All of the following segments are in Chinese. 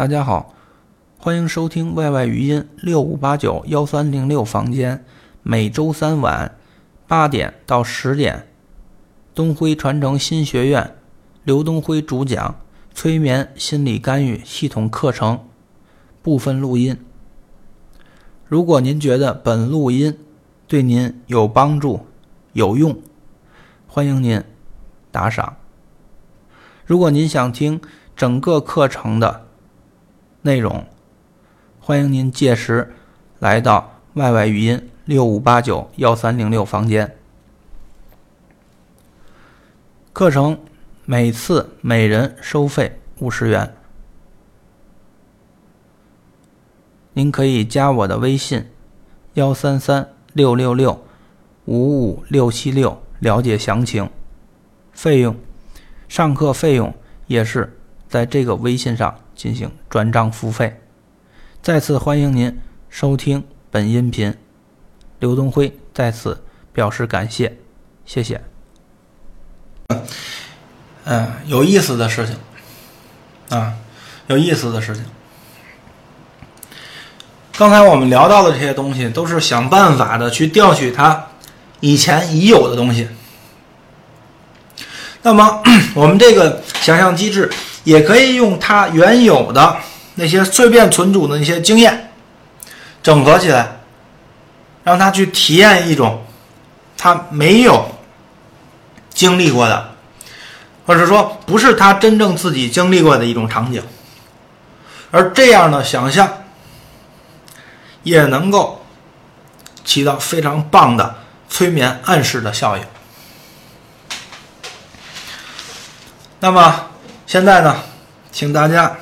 大家好，欢迎收听 YY 语音六五八九幺三零六房间，每周三晚八点到十点，东辉传承新学院刘东辉主讲催眠心理干预系统课程部分录音。如果您觉得本录音对您有帮助、有用，欢迎您打赏。如果您想听整个课程的内容，欢迎您届时来到 YY 语音六五八九幺三零六房间。课程每次每人收费五十元，您可以加我的微信幺三三六六六五五六七六了解详情，费用。上课费用也是在这个微信上进行转账付费。再次欢迎您收听本音频，刘东辉在此表示感谢，谢谢。嗯，有意思的事情啊，有意思的事情。刚才我们聊到的这些东西，都是想办法的去调取它以前已有的东西。那么，我们这个想象机制也可以用他原有的那些碎片存储的那些经验整合起来，让他去体验一种他没有经历过的，或者说不是他真正自己经历过的一种场景。而这样的想象也能够起到非常棒的催眠暗示的效应。那么现在呢，请大家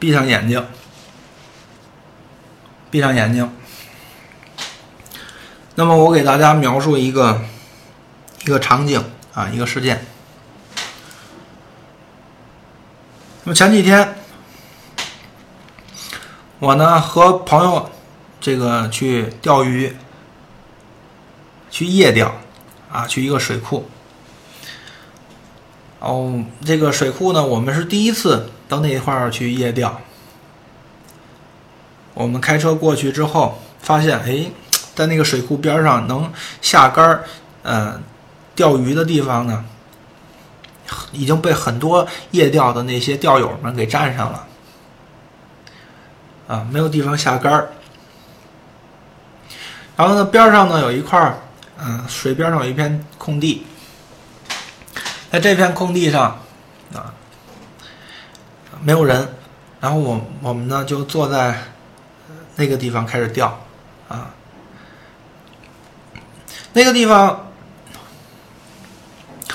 闭上眼睛，闭上眼睛。那么我给大家描述一个一个场景啊，一个事件。那么前几天，我呢和朋友这个去钓鱼，去夜钓啊，去一个水库。哦，这个水库呢，我们是第一次到那一块儿去夜钓。我们开车过去之后，发现哎，在那个水库边上能下杆儿，呃，钓鱼的地方呢，已经被很多夜钓的那些钓友们给占上了。啊，没有地方下杆儿。然后呢，边上呢有一块儿，嗯，水边上有一片空地。在这片空地上，啊，没有人，然后我我们呢就坐在那个地方开始钓，啊，那个地方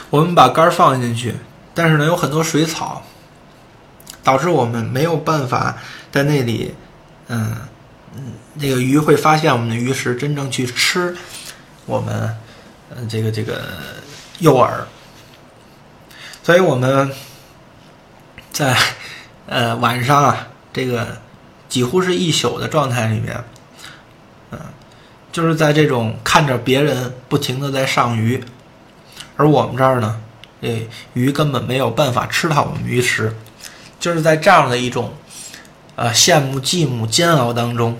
我们把杆放进去，但是呢有很多水草，导致我们没有办法在那里，嗯嗯，那个鱼会发现我们的鱼食，真正去吃我们，嗯，这个这个诱饵。所以我们在呃晚上啊，这个几乎是一宿的状态里面，嗯，就是在这种看着别人不停的在上鱼，而我们这儿呢，这鱼根本没有办法吃到我们鱼食，就是在这样的一种呃羡慕、寂寞、煎熬当中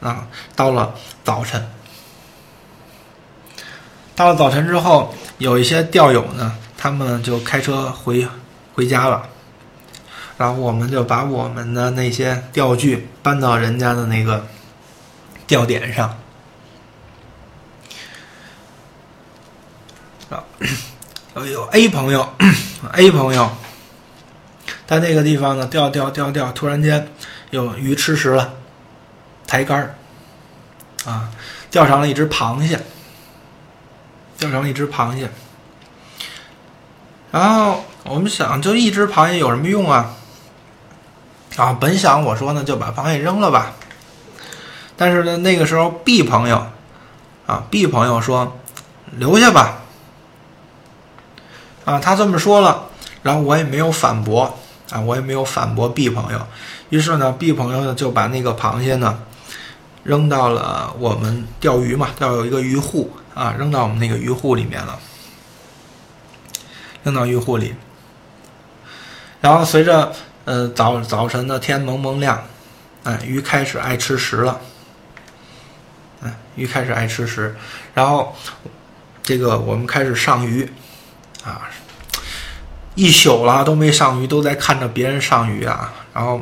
啊，到了早晨，到了早晨之后，有一些钓友呢。他们就开车回回家了，然后我们就把我们的那些钓具搬到人家的那个钓点上。啊，有 A 朋友，A 朋友在那个地方呢，钓钓钓钓，突然间有鱼吃食了，抬竿儿，啊，钓上了一只螃蟹，钓上了一只螃蟹。然后我们想，就一只螃蟹有什么用啊？啊，本想我说呢，就把螃蟹扔了吧。但是呢，那个时候 B 朋友，啊，B 朋友说留下吧。啊，他这么说了，然后我也没有反驳，啊，我也没有反驳 B 朋友。于是呢，B 朋友呢就把那个螃蟹呢扔到了我们钓鱼嘛，钓有一个鱼护啊，扔到我们那个鱼护里面了。扔到鱼护里，然后随着呃，早早晨的天蒙蒙亮，哎，鱼开始爱吃食了，嗯，鱼开始爱吃食，然后这个我们开始上鱼，啊，一宿了都没上鱼，都在看着别人上鱼啊，然后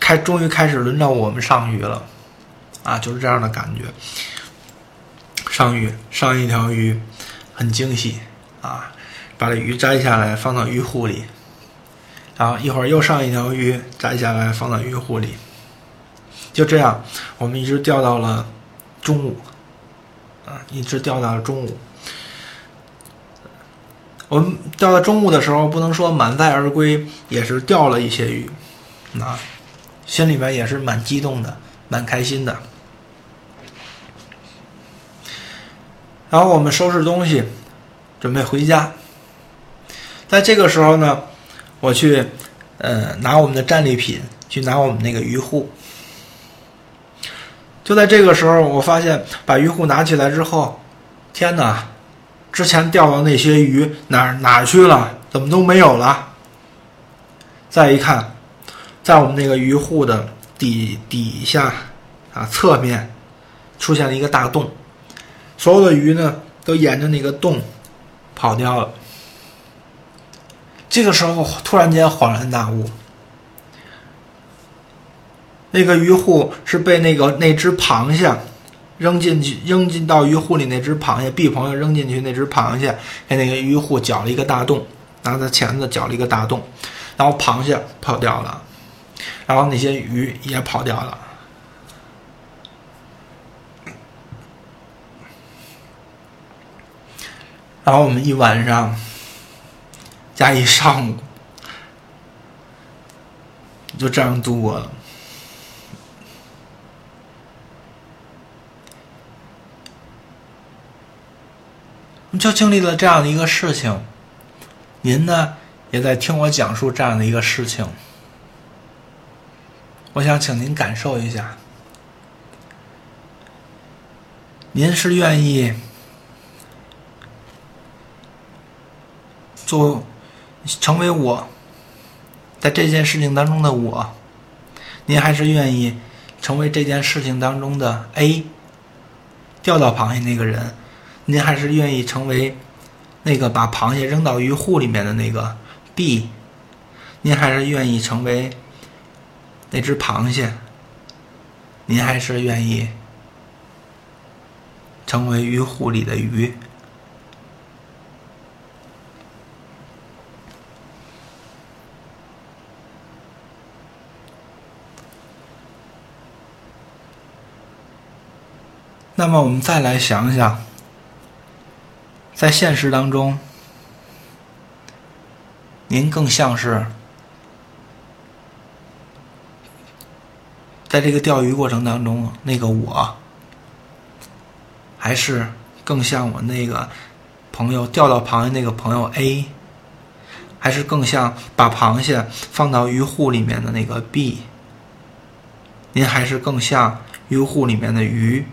开终于开始轮到我们上鱼了，啊，就是这样的感觉。上鱼上一条鱼，很惊喜啊！把这鱼摘下来放到鱼护里，然后一会儿又上一条鱼，摘下来放到鱼护里。就这样，我们一直钓到了中午，啊，一直钓到了中午。我们钓到中午的时候，不能说满载而归，也是钓了一些鱼，啊，心里面也是蛮激动的，蛮开心的。然后我们收拾东西，准备回家。在这个时候呢，我去，呃，拿我们的战利品，去拿我们那个鱼护。就在这个时候，我发现把鱼护拿起来之后，天哪！之前钓的那些鱼哪哪去了？怎么都没有了？再一看，在我们那个鱼护的底底下，啊，侧面出现了一个大洞。所有的鱼呢，都沿着那个洞跑掉了。这个时候，突然间恍然大悟，那个鱼护是被那个那只螃蟹扔进去，扔进到鱼护里。那只螃蟹，B 朋友扔进去那只螃蟹，给那个鱼护搅了一个大洞，拿着钳子搅了一个大洞，然后螃蟹跑掉了，然后那些鱼也跑掉了。然后我们一晚上加一上午，就这样度过了。就经历了这样的一个事情，您呢也在听我讲述这样的一个事情。我想请您感受一下，您是愿意？做成为我，在这件事情当中的我，您还是愿意成为这件事情当中的 A，钓到螃蟹那个人，您还是愿意成为那个把螃蟹扔到鱼护里面的那个 B，您还是愿意成为那只螃蟹，您还是愿意成为鱼护里的鱼。那么我们再来想想，在现实当中，您更像是在这个钓鱼过程当中那个我，还是更像我那个朋友钓到螃蟹那个朋友 A，还是更像把螃蟹放到鱼护里面的那个 B？您还是更像鱼护里面的鱼？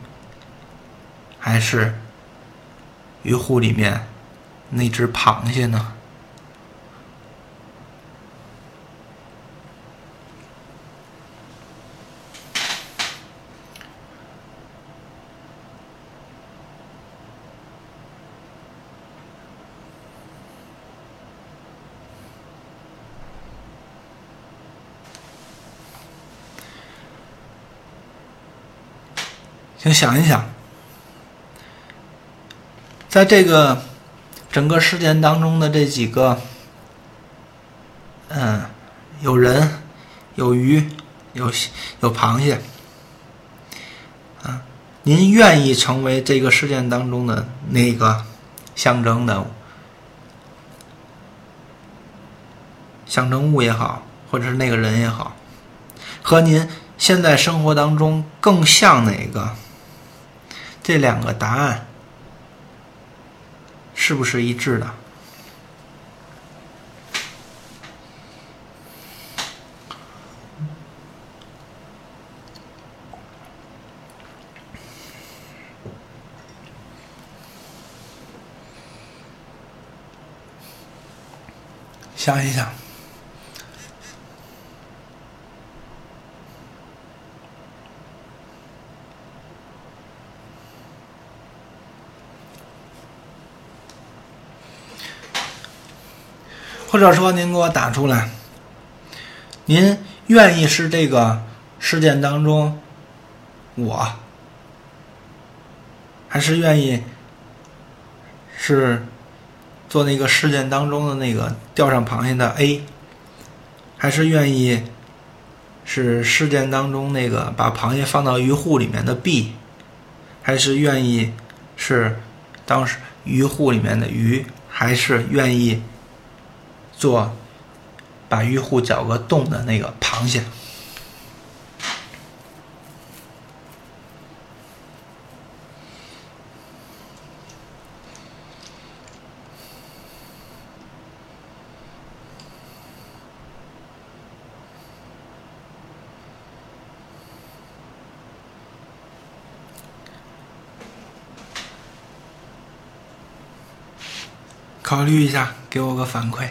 还是鱼护里面那只螃蟹呢？请想一想。在这个整个事件当中的这几个，嗯，有人，有鱼，有有螃蟹，啊，您愿意成为这个事件当中的那个象征的象征物也好，或者是那个人也好，和您现在生活当中更像哪个？这两个答案。是不是一致的？想一想，或者说您给我打出来，您愿意是这个事件当中我，还是愿意是做那个事件当中的那个钓上螃蟹的 A，还是愿意是事件当中那个把螃蟹放到鱼护里面的 B，还是愿意是当时鱼护里面的鱼，还是愿意做把鱼护搅个洞的那个螃蟹？考虑一下，给我个反馈。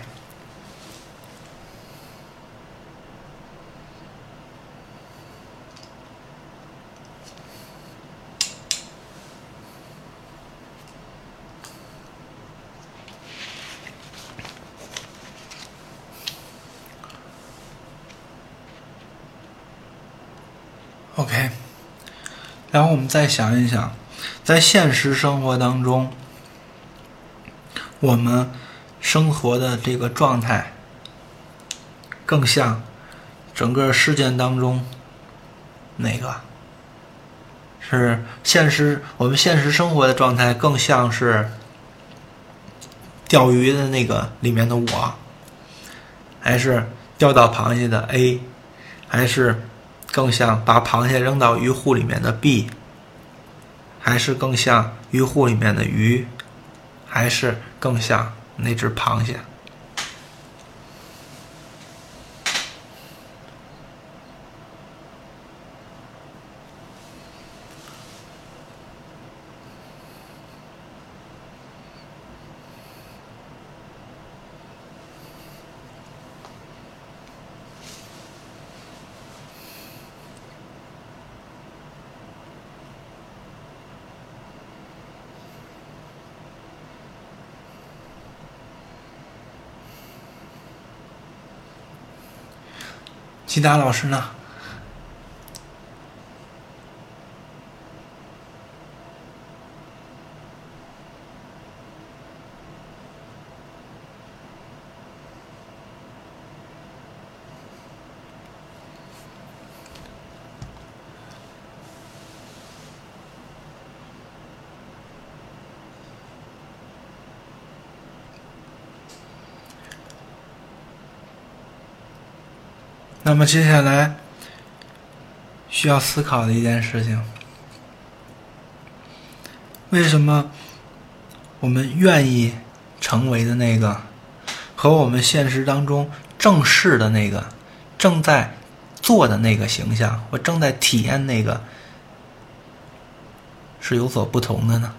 然后我们再想一想，在现实生活当中，我们生活的这个状态，更像整个事件当中哪个？是现实，我们现实生活的状态更像是钓鱼的那个里面的我，还是钓到螃蟹的 A，还是？更像把螃蟹扔到鱼护里面的 B，还是更像鱼护里面的鱼，还是更像那只螃蟹？其他老师呢？那么接下来需要思考的一件事情：为什么我们愿意成为的那个，和我们现实当中正视的那个、正在做的那个形象，或正在体验那个，是有所不同的呢？